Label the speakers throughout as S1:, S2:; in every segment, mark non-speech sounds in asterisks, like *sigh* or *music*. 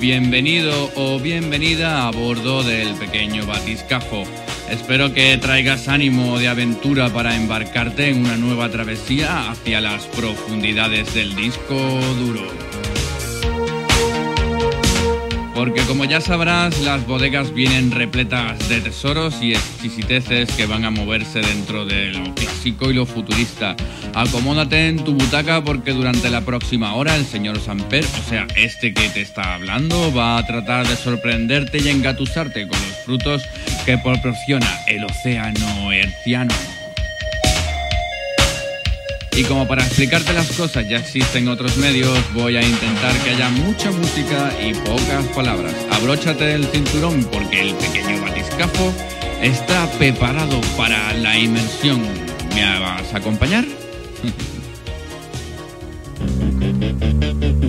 S1: Bienvenido o bienvenida a bordo del pequeño batiscafo. Espero que traigas ánimo de aventura para embarcarte en una nueva travesía hacia las profundidades del disco duro. Porque como ya sabrás, las bodegas vienen repletas de tesoros y exquisiteces que van a moverse dentro de lo clásico y lo futurista. Acomódate en tu butaca porque durante la próxima hora el señor Samper, o sea, este que te está hablando, va a tratar de sorprenderte y engatusarte con los frutos que proporciona el océano herciano. Y como para explicarte las cosas ya existen otros medios, voy a intentar que haya mucha música y pocas palabras. Abróchate el cinturón porque el pequeño batiscafo está preparado para la inmersión. ¿Me vas a acompañar? *laughs*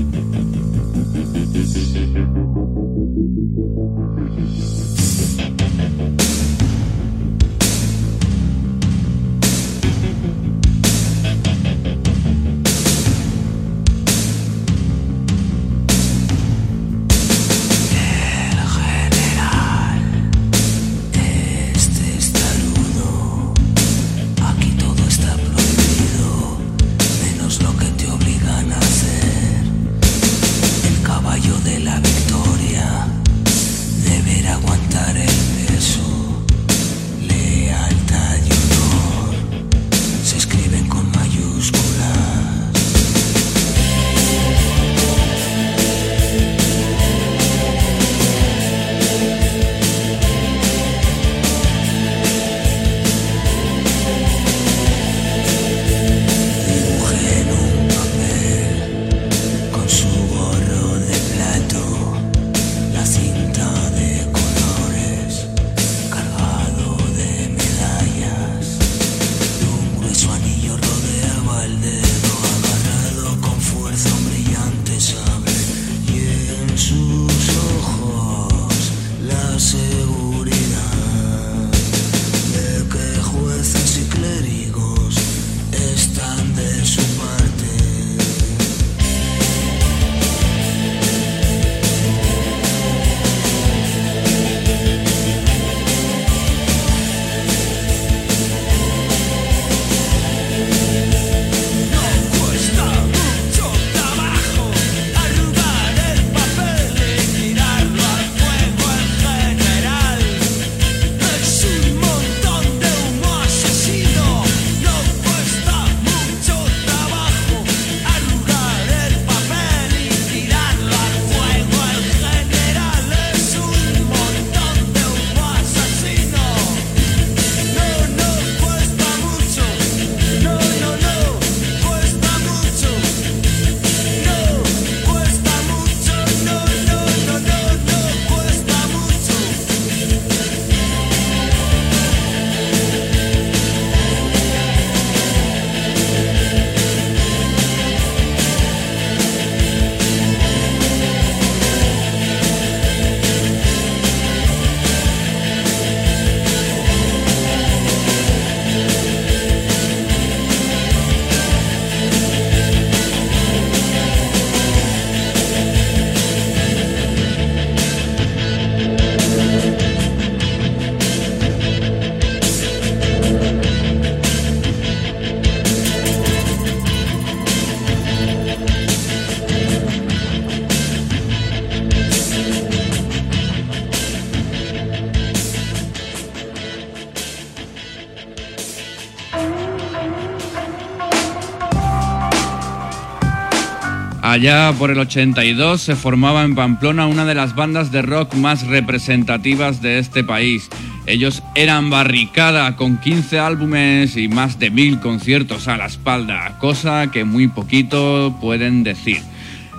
S2: Allá por el 82 se formaba en Pamplona una de las bandas de rock más representativas de este país. Ellos eran Barricada con 15 álbumes y más de mil conciertos a la espalda, cosa que muy poquito pueden decir.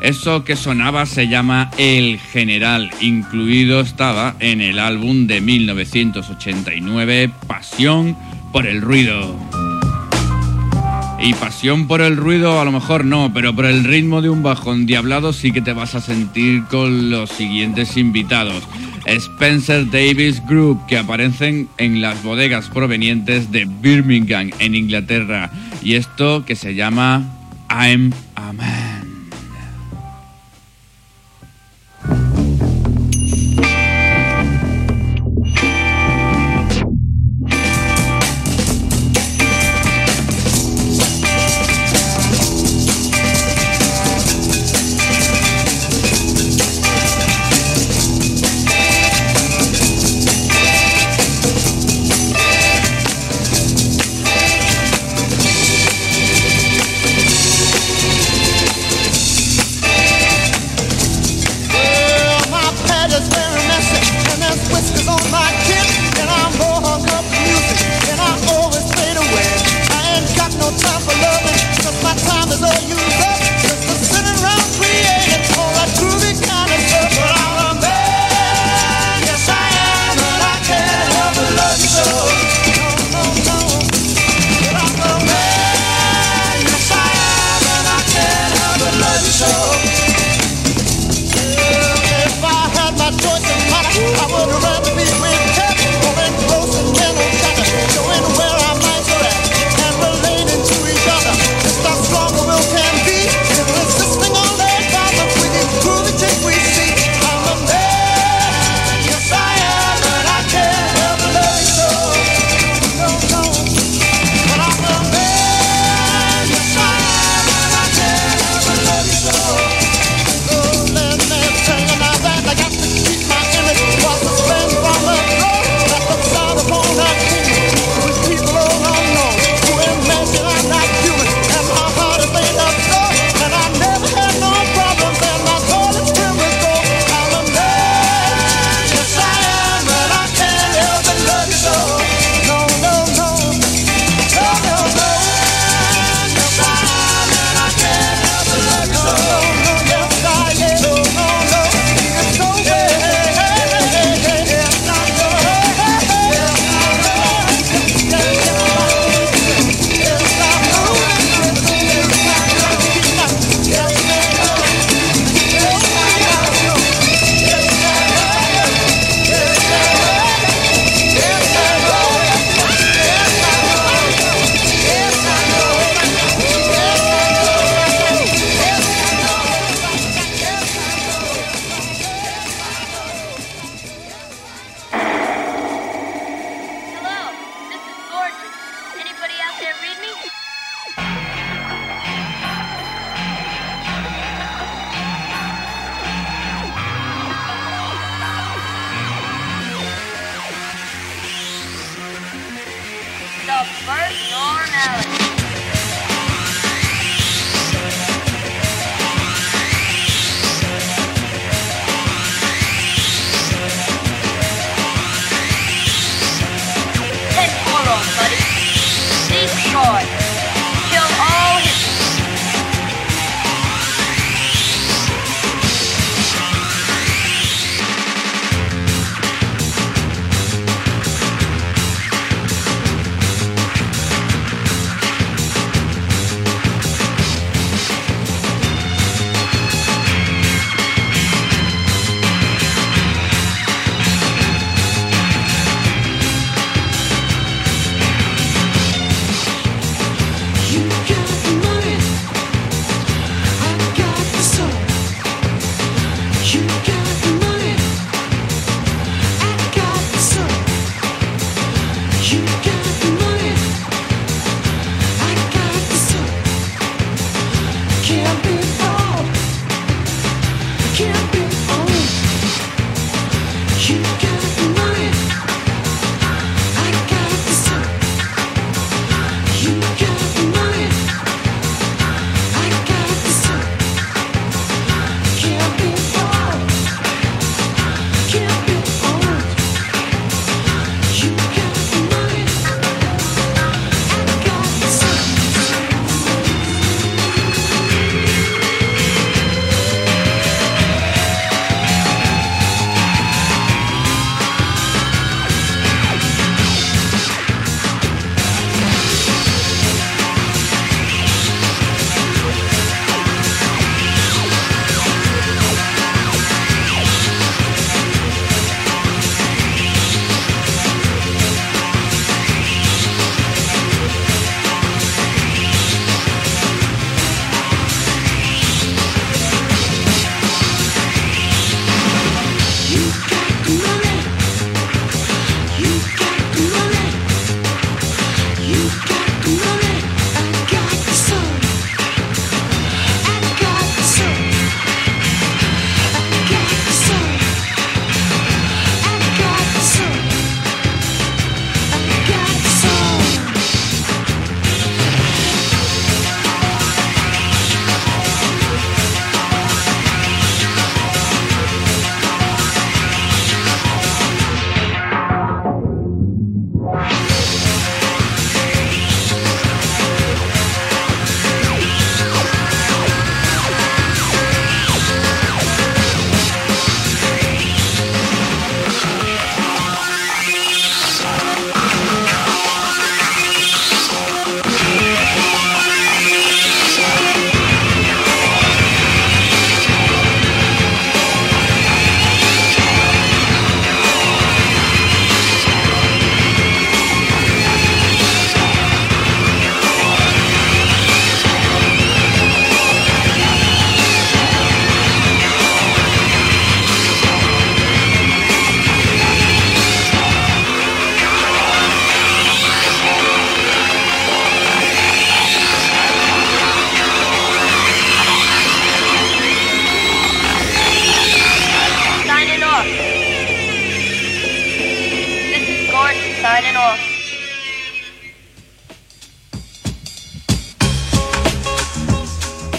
S2: Eso que sonaba se llama El General, incluido estaba en el álbum de 1989 Pasión por el Ruido. Y pasión por el ruido a lo mejor no, pero por el ritmo de un bajón diablado sí que te vas a sentir con los siguientes invitados. Spencer Davis Group, que aparecen en las bodegas provenientes de Birmingham, en Inglaterra. Y esto que se llama I'm a Man.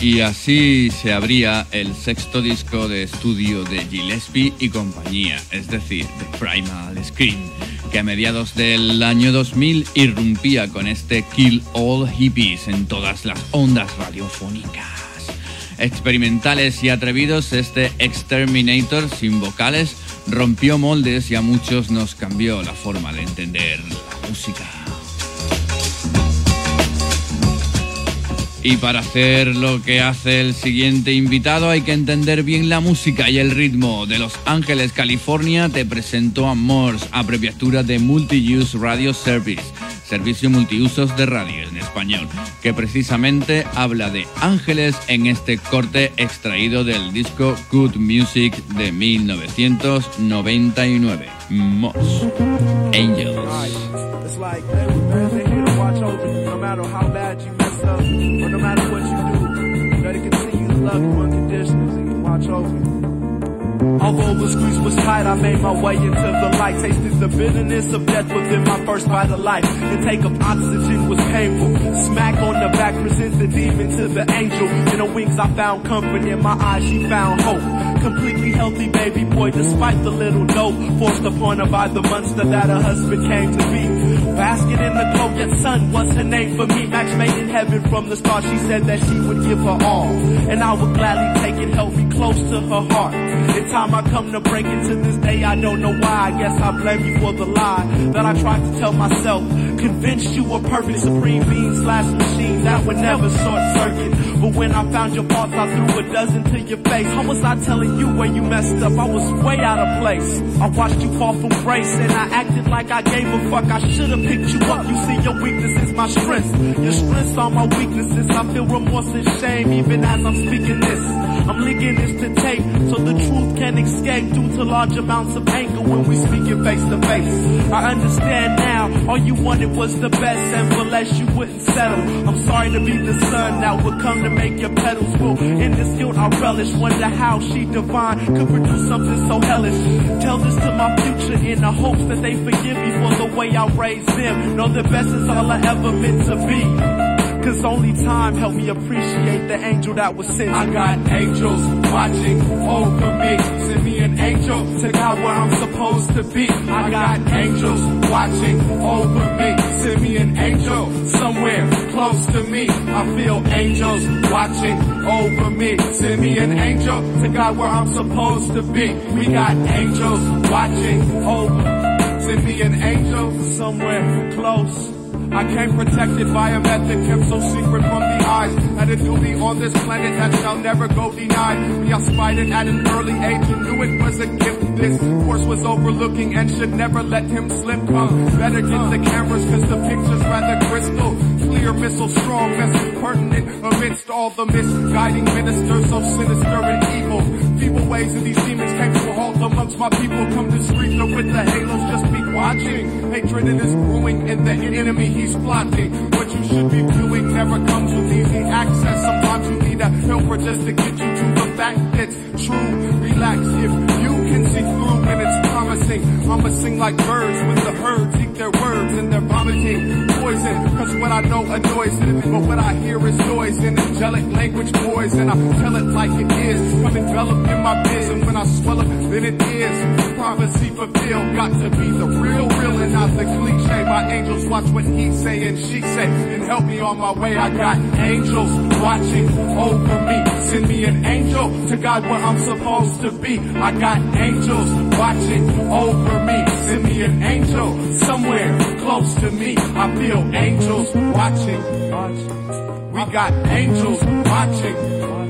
S1: Y así se abría el sexto disco de estudio de Gillespie y compañía, es decir, The Primal Scream, que a mediados del año 2000 irrumpía con este Kill All Hippies en todas las ondas radiofónicas. Experimentales y atrevidos, este Exterminator sin vocales rompió moldes y a muchos nos cambió la forma de entender la música. Y para hacer lo que hace el siguiente invitado hay que entender bien la música y el ritmo. De Los Ángeles, California, te presento a Morse, abreviatura de Multi-Use Radio Service, servicio multiusos de radio en español, que precisamente habla de ángeles en este corte extraído del disco Good Music de 1999. Morse, Angels.
S3: You unconditionally and watch over you. Although the squeeze was tight, I made my way into the light. Tasted the bitterness of death within my first bite of life. The Intake of oxygen was painful. Smack on the back presents the demon to the angel. In her wings I found comfort, in my eyes she found hope. Completely healthy baby boy, despite the little dope forced upon her by the monster that her husband came to be. Basket in the glow, yet son, what's her name for me? Match made in heaven from the start. She said that she would give her all, and I would gladly take it, help me close to her heart. In time I come to break it to this day, I don't know why. I guess I blame you for the lie that I tried to tell myself. Convinced you were perfect, supreme being slash machine that would never short circuit. But when I found your faults, I threw a dozen to your face. How was I telling you where you messed up? I was way out of place. I watched you fall from grace and I acted like I gave a fuck. I should have picked you up. You see, your weakness is my strength. Your strengths are my weaknesses. I feel remorse and shame even as I'm speaking this. I'm linking this to tape so the truth can escape due to large amounts of anger when we speak it face to face. I understand now all you wanted was the best and for less you wouldn't settle. I'm sorry to be the sun that would come to make your petals will. In this guilt I relish. Wonder how she divine could produce something so hellish. Tell this to my future in the hopes that they forgive me for the way I raised them. Know the best is all I ever meant to be. Cause only time helped me appreciate the angel that was sent. I got angels watching over me. Send me an angel to God where I'm supposed to be. I got angels watching over me. Send me an angel somewhere close to me. I feel angels watching over me. Send me an angel to God where I'm supposed to be. We got angels watching over. Me. Send me an angel somewhere close. I came protected by a method kept so secret from the eyes that a duty on this planet that shall never go denied. We it at an early age and knew it was a gift. This course was overlooking and should never let him slip. Come, better get the cameras cause the picture's rather crystal. Clear missile strong, message pertinent amidst all the misguiding ministers so sinister and evil. Feeble ways of these demons came to a halt amongst my people. Come to scream with the halos, just be watching. Hatred is brewing and the enemy he's plotting. What you should be doing never comes with easy access. Sometimes you need a helper just to get you to the fact that's true. Relax if you can see through when it's promising. I'ma sing like birds when the herds eat their words and they're vomiting poison. Cause what I know annoys it, but what I hear is noise and angelic language poison. I tell it like it is. I'm enveloped in my biz and when I swell up, then it is. Prophecy fulfilled, got to be the real, real and not the cliche. My angels watch what he say and she say and help me on my way. I got angels watching over me. Send me an angel to God where I'm supposed to be. I got angels watching over me. Send me an angel somewhere close to me. I feel angels watching. We got angels watching.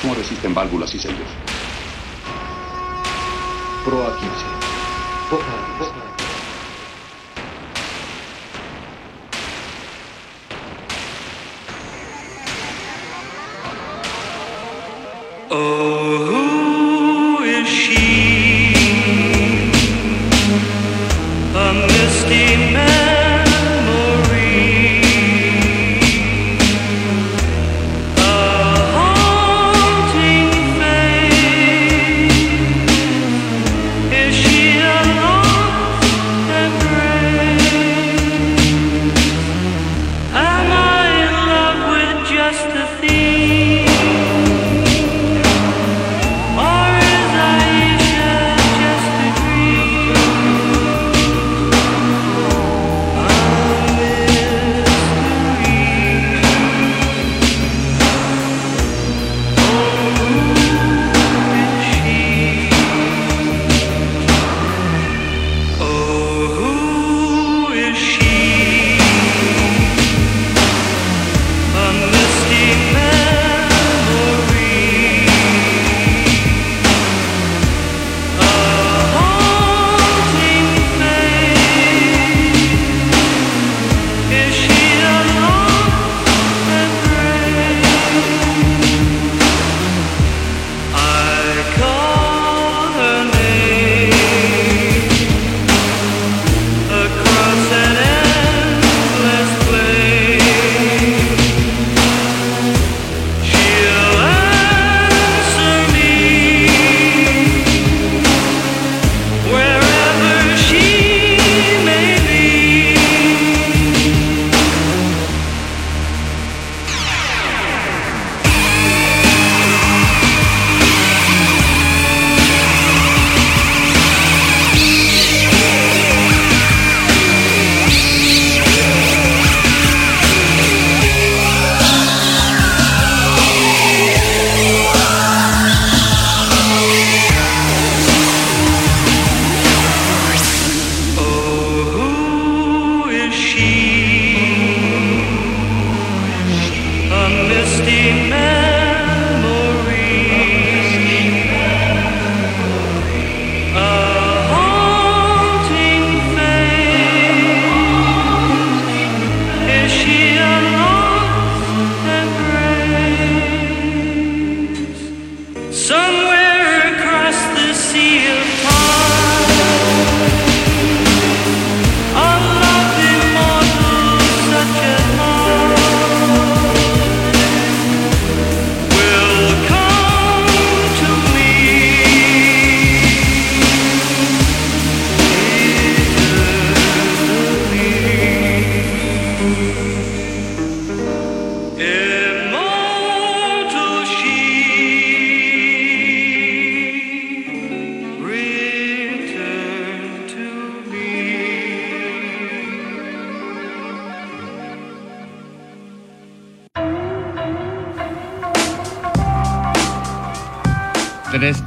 S4: Cómo resisten válvulas y sellos. Pro a 15.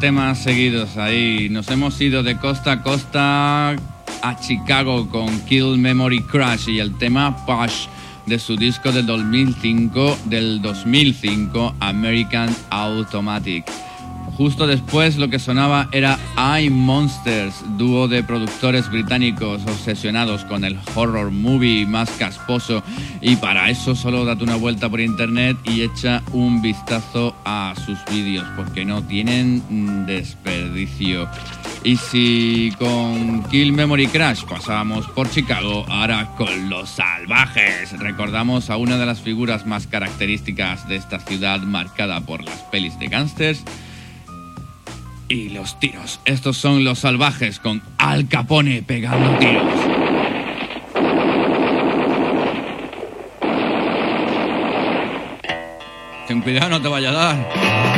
S1: Temas seguidos ahí. Nos hemos ido de costa a costa a Chicago con Kill Memory Crash y el tema Push de su disco del 2005, del 2005 American Automatic. Justo después lo que sonaba era I Monsters, dúo de productores británicos obsesionados con el horror movie más casposo y para eso solo date una vuelta por internet y echa un vistazo a sus vídeos porque no tienen desperdicio. Y si con Kill Memory Crash pasábamos por Chicago, ahora con Los Salvajes recordamos a una de las figuras más características de esta ciudad marcada por las pelis de gángsters y los tiros. Estos son los salvajes con Al Capone pegando tiros. Ten cuidado, no te vaya a dar.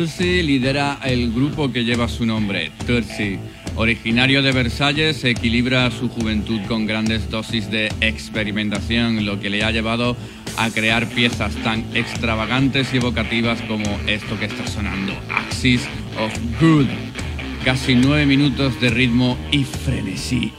S1: Tursi lidera el grupo que lleva su nombre, Tursi. Originario de Versalles, equilibra su juventud con grandes dosis de experimentación, lo que le ha llevado a crear piezas tan extravagantes y evocativas como esto que está sonando, Axis of Good. Casi nueve minutos de ritmo y frenesí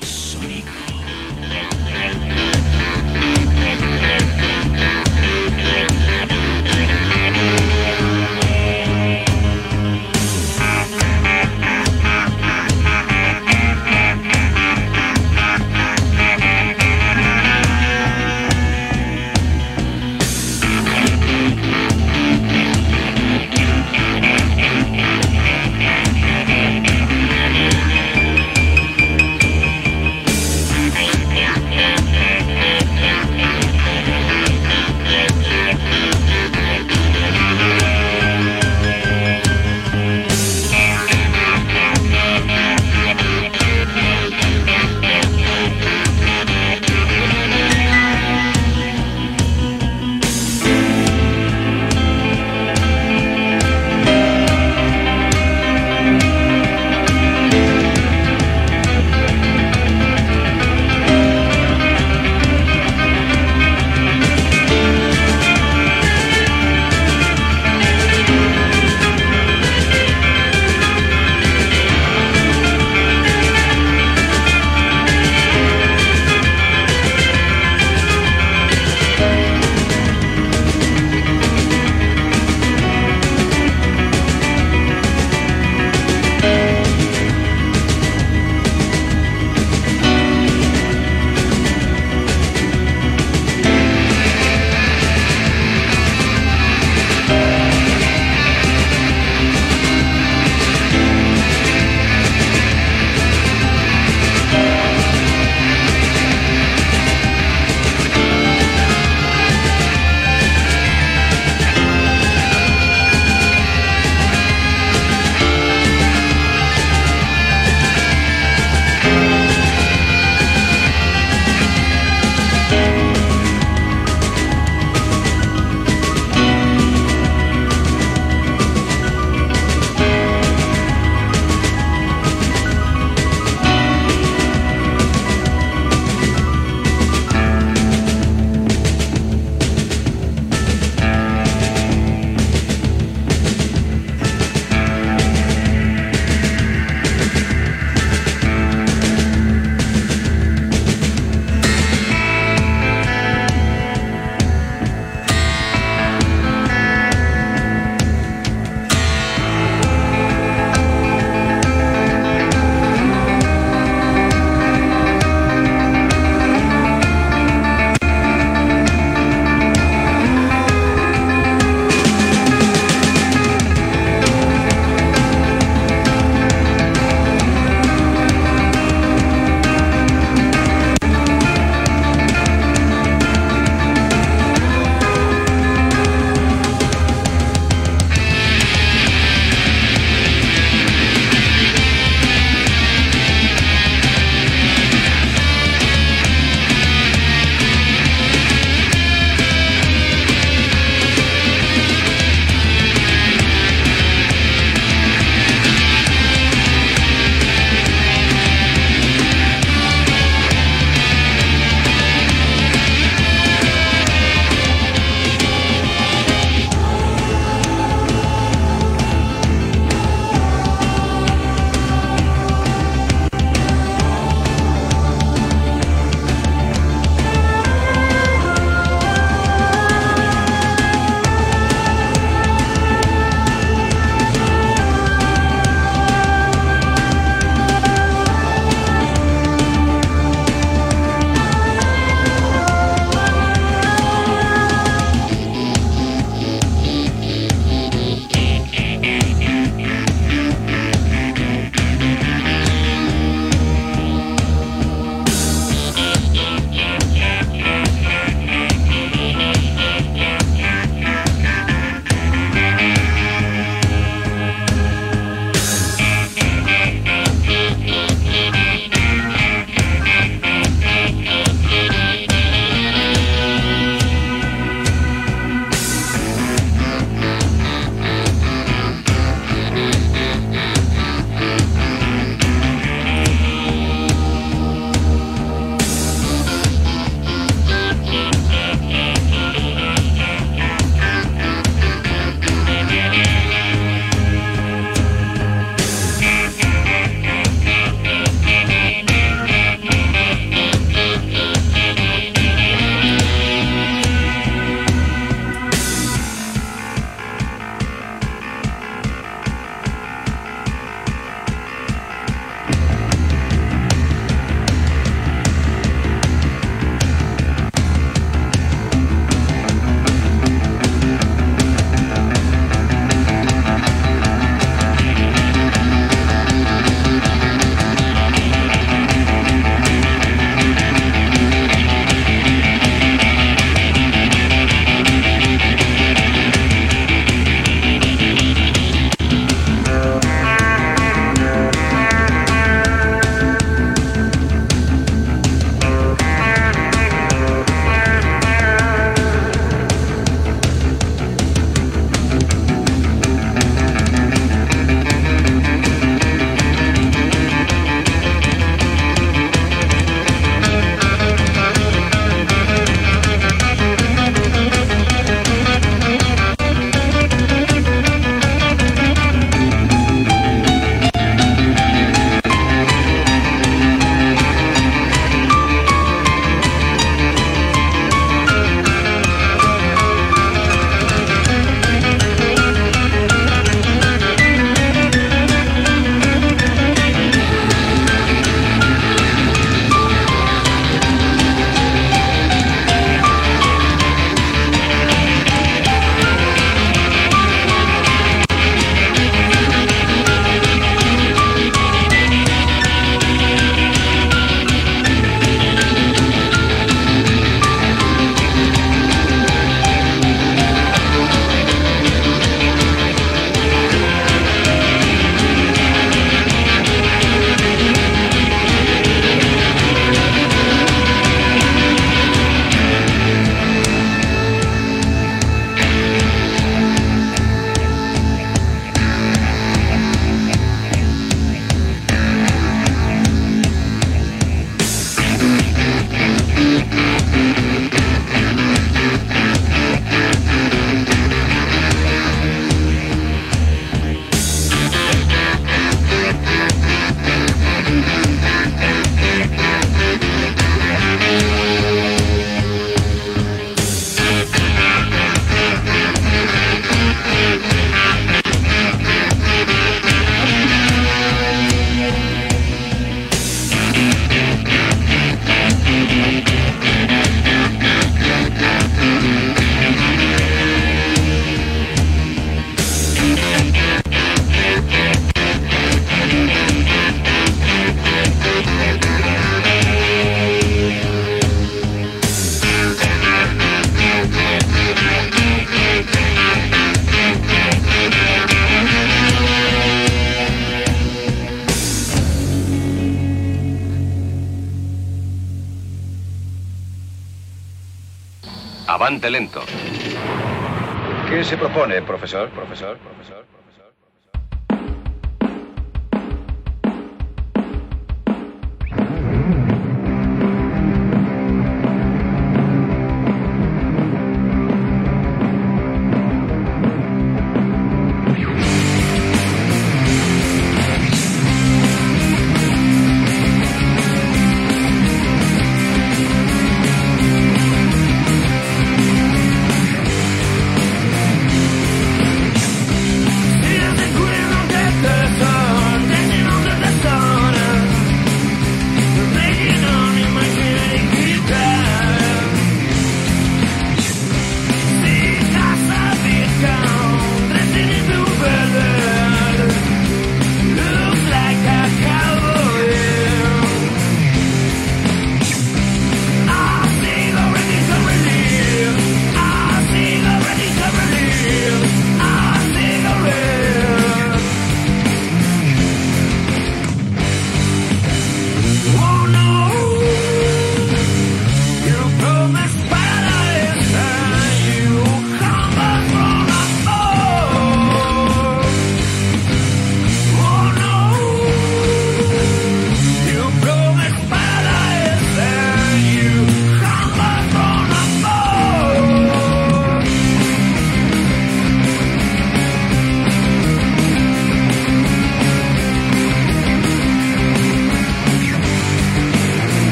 S5: profesor, profesor.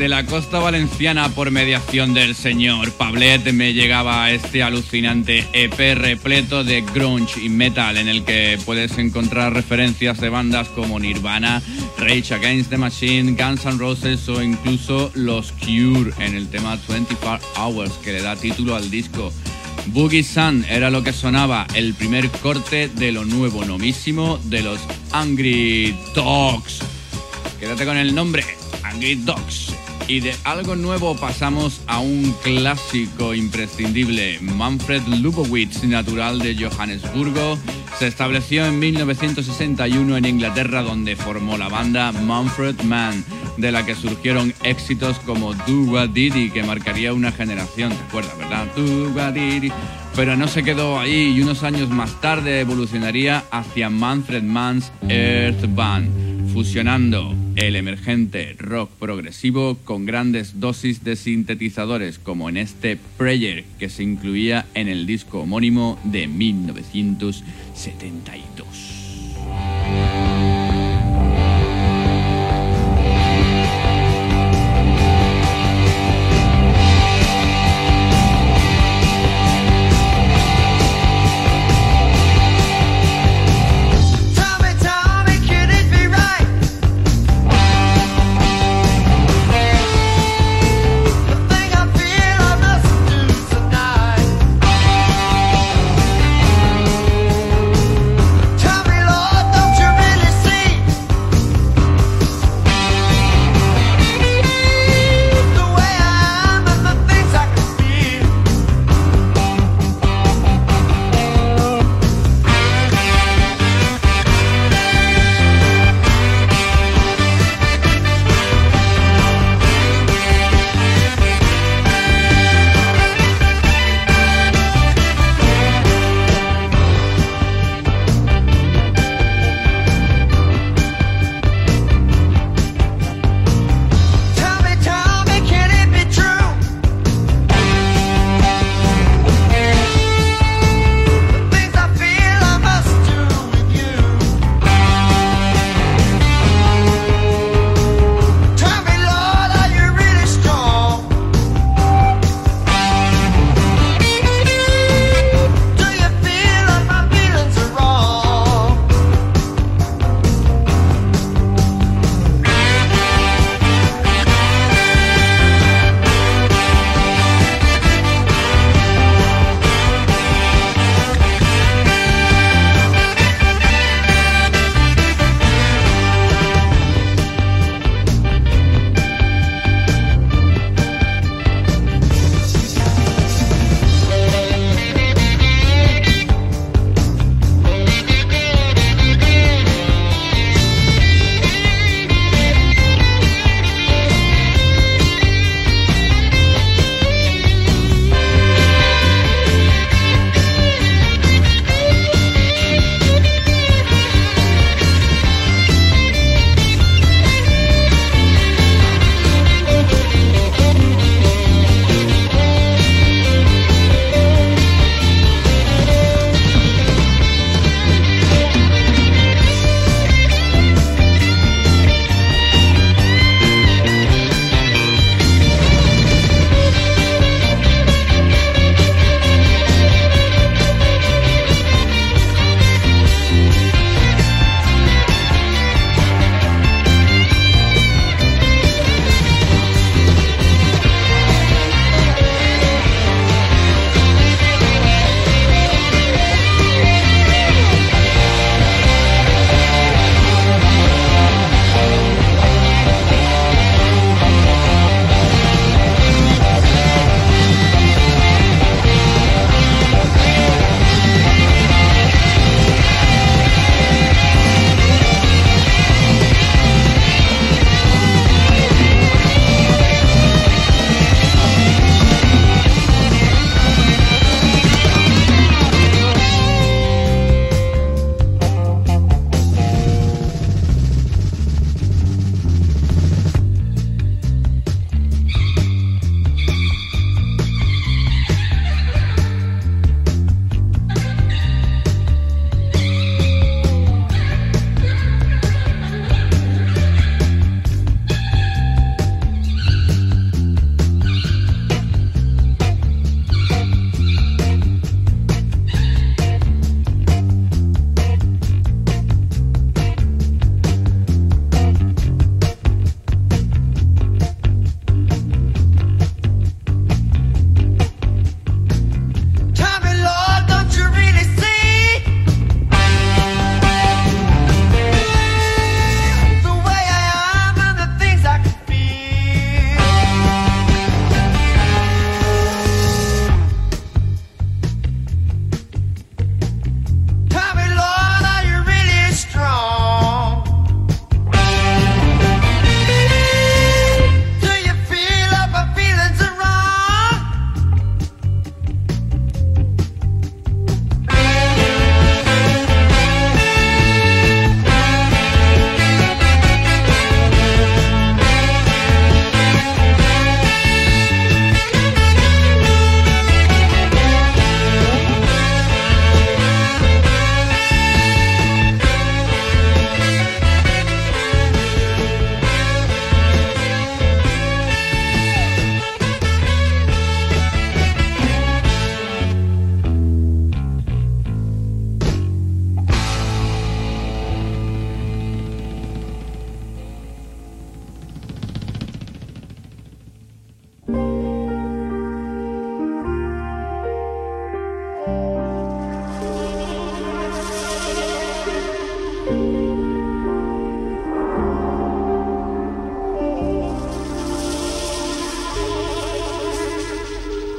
S1: Desde la costa valenciana, por mediación del señor Pablet, me llegaba este alucinante EP repleto de grunge y metal, en el que puedes encontrar referencias de bandas como Nirvana, Rage Against the Machine, Guns N' Roses o incluso los Cure en el tema 24 Hours, que le da título al disco. Boogie Sun era lo que sonaba, el primer corte de lo nuevo nomísimo de los Angry Dogs. Quédate con el nombre, Angry Dogs. Y de algo nuevo pasamos a un clásico imprescindible. Manfred Lubowitz, natural de Johannesburgo, se estableció en 1961 en Inglaterra donde formó la banda Manfred Mann, de la que surgieron éxitos como Do What Diddy, que marcaría una generación, ¿te acuerdas, verdad? Do What Diddy. Pero no se quedó ahí y unos años más tarde evolucionaría hacia Manfred Mann's Earth Band, fusionando el emergente rock progresivo con grandes dosis de sintetizadores como en este Prayer que se incluía en el disco homónimo de 1972.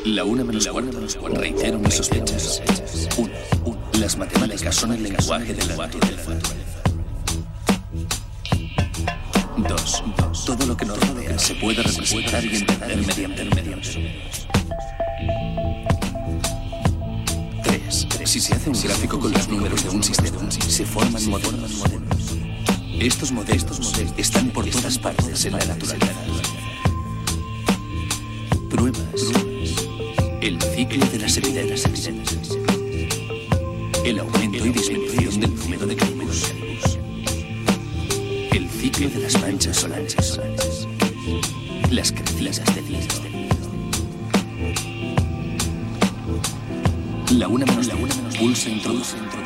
S6: La una menos cuarto. Reitero mis sospechas. Uno. Las matemáticas son el lenguaje del futuro. Dos. Todo lo que nos rodea se puede representar y entender mediante medios. Tres. Si se hace un gráfico con los números de un sistema, se forman modelos. Estos modelos están por todas partes en la naturaleza. Pruebas. El ciclo de las evidencias. El aumento y disminución del número de campos. El ciclo de las manchas solares. Las crecidas de día. La una menos la una menos pulsa introduce introduce.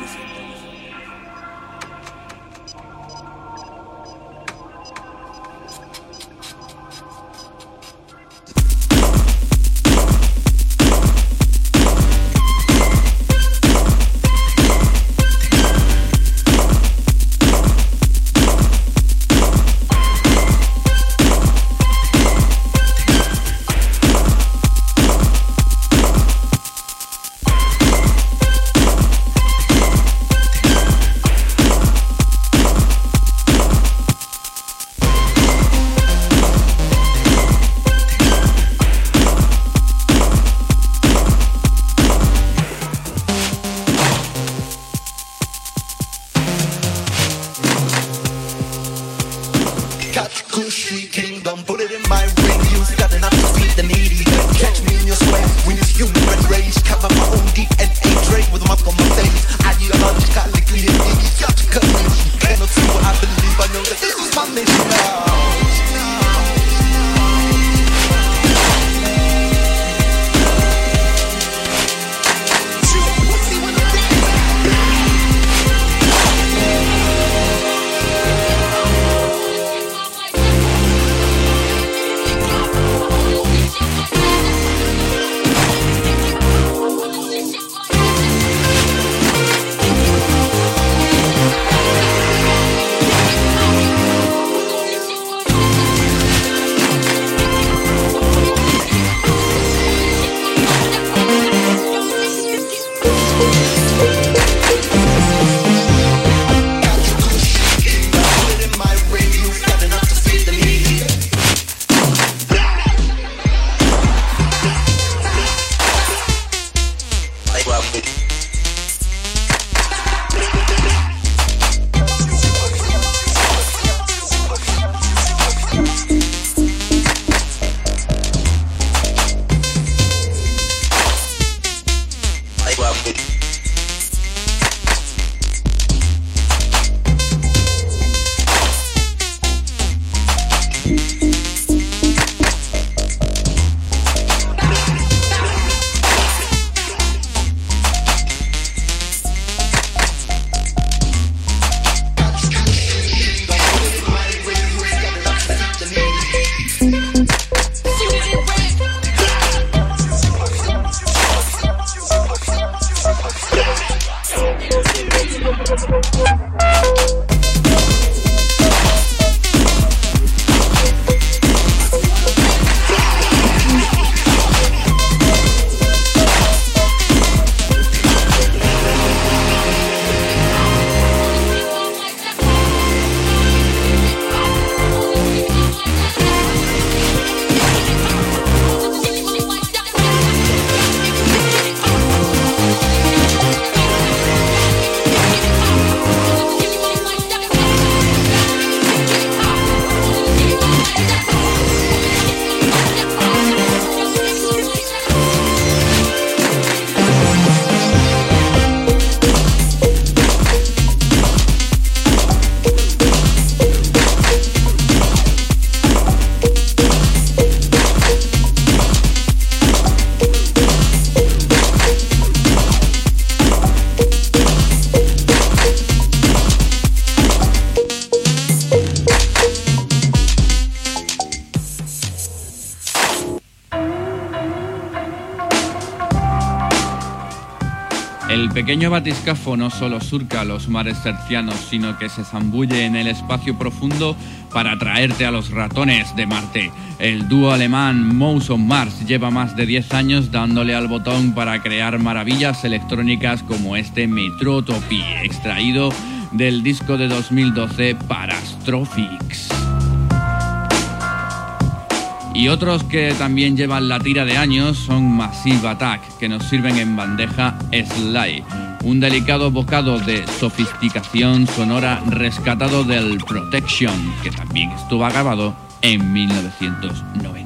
S1: Pequeño batiscafo no solo surca los mares tercianos, sino que se zambulle en el espacio profundo para traerte a los ratones de Marte. El dúo alemán Mouse on Mars lleva más de 10 años dándole al botón para crear maravillas electrónicas como este Metrotopy, extraído del disco de 2012 Parastrophics. Y otros que también llevan la tira de años son Massive Attack, que nos sirven en bandeja Sly, un delicado bocado de sofisticación sonora rescatado del Protection, que también estuvo grabado en 1990.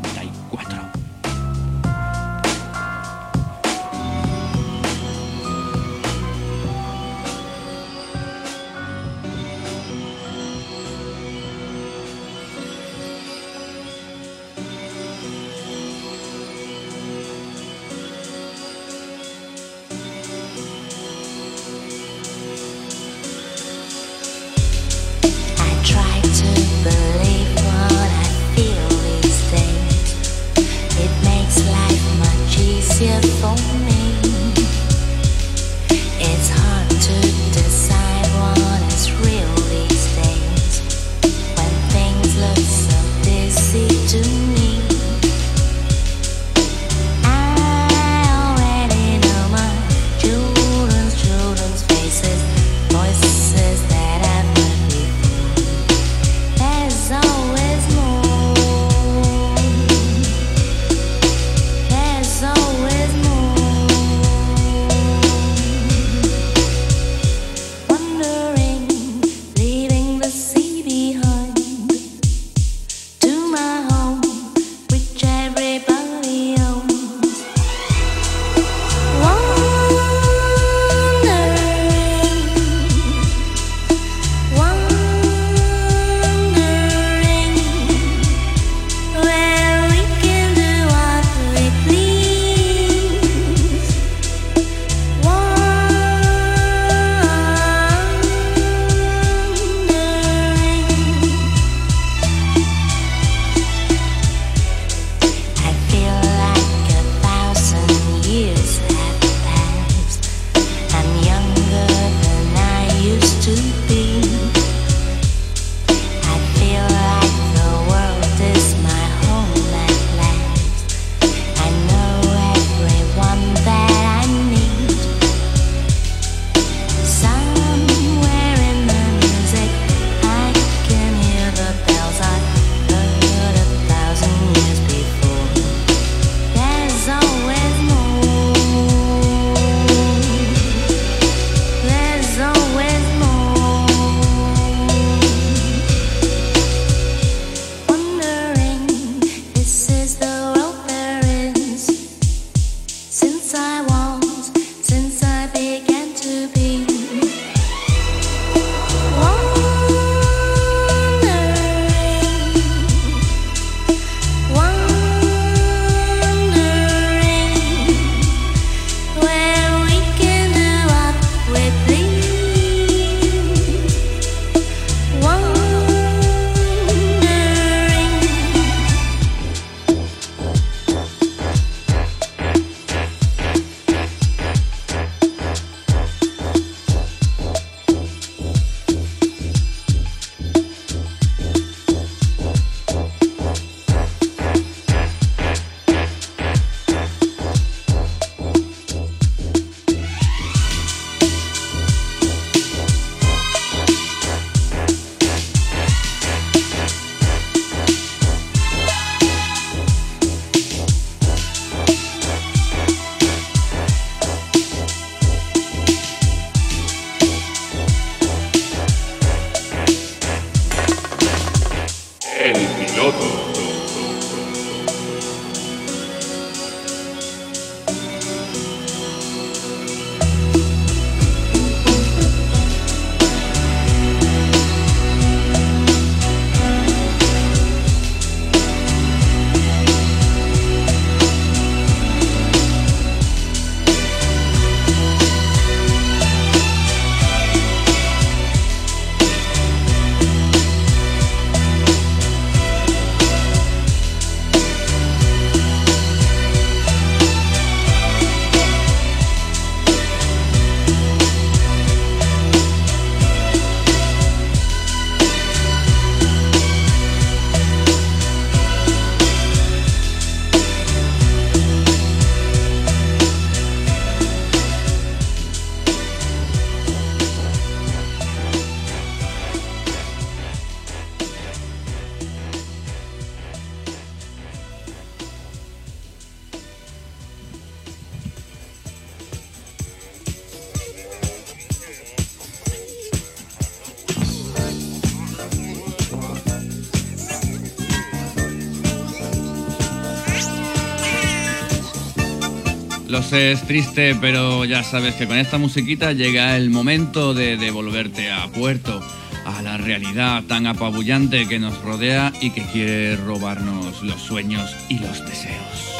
S7: Lo sé, es triste, pero ya sabes que con esta musiquita llega el momento de devolverte a puerto, a la realidad tan apabullante que nos rodea y que quiere robarnos los sueños y los deseos.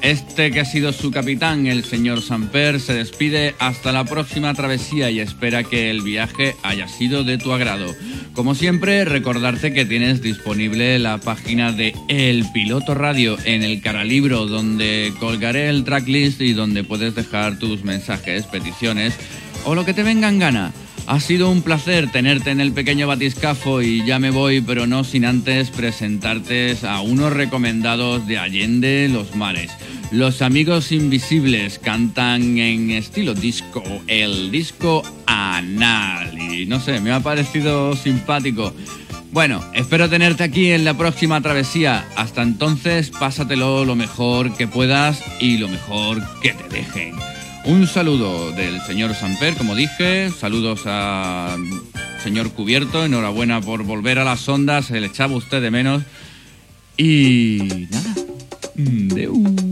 S7: Este que ha sido su capitán, el señor Samper, se despide hasta la próxima travesía y espera que el viaje haya sido de tu agrado. Como siempre, recordarte que tienes disponible la página de El Piloto Radio en el Caralibro, donde colgaré el tracklist y donde puedes dejar tus mensajes, peticiones o lo que te venga en gana. Ha sido un placer tenerte en el pequeño batiscafo y ya me voy, pero no sin antes presentarte a unos recomendados de Allende los Mares. Los amigos invisibles cantan en estilo disco, el disco Y no sé, me ha parecido simpático. Bueno, espero tenerte aquí en la próxima travesía. Hasta entonces, pásatelo lo mejor que puedas y lo mejor que te dejen. Un saludo del señor Samper, como dije. Saludos a señor Cubierto. Enhorabuena por volver a las ondas. Se le echaba usted de menos. Y nada. Deu.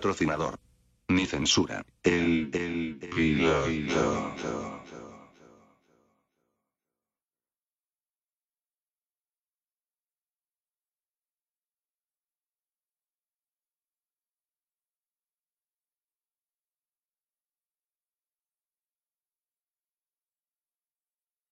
S8: Patrocinador. Ni censura.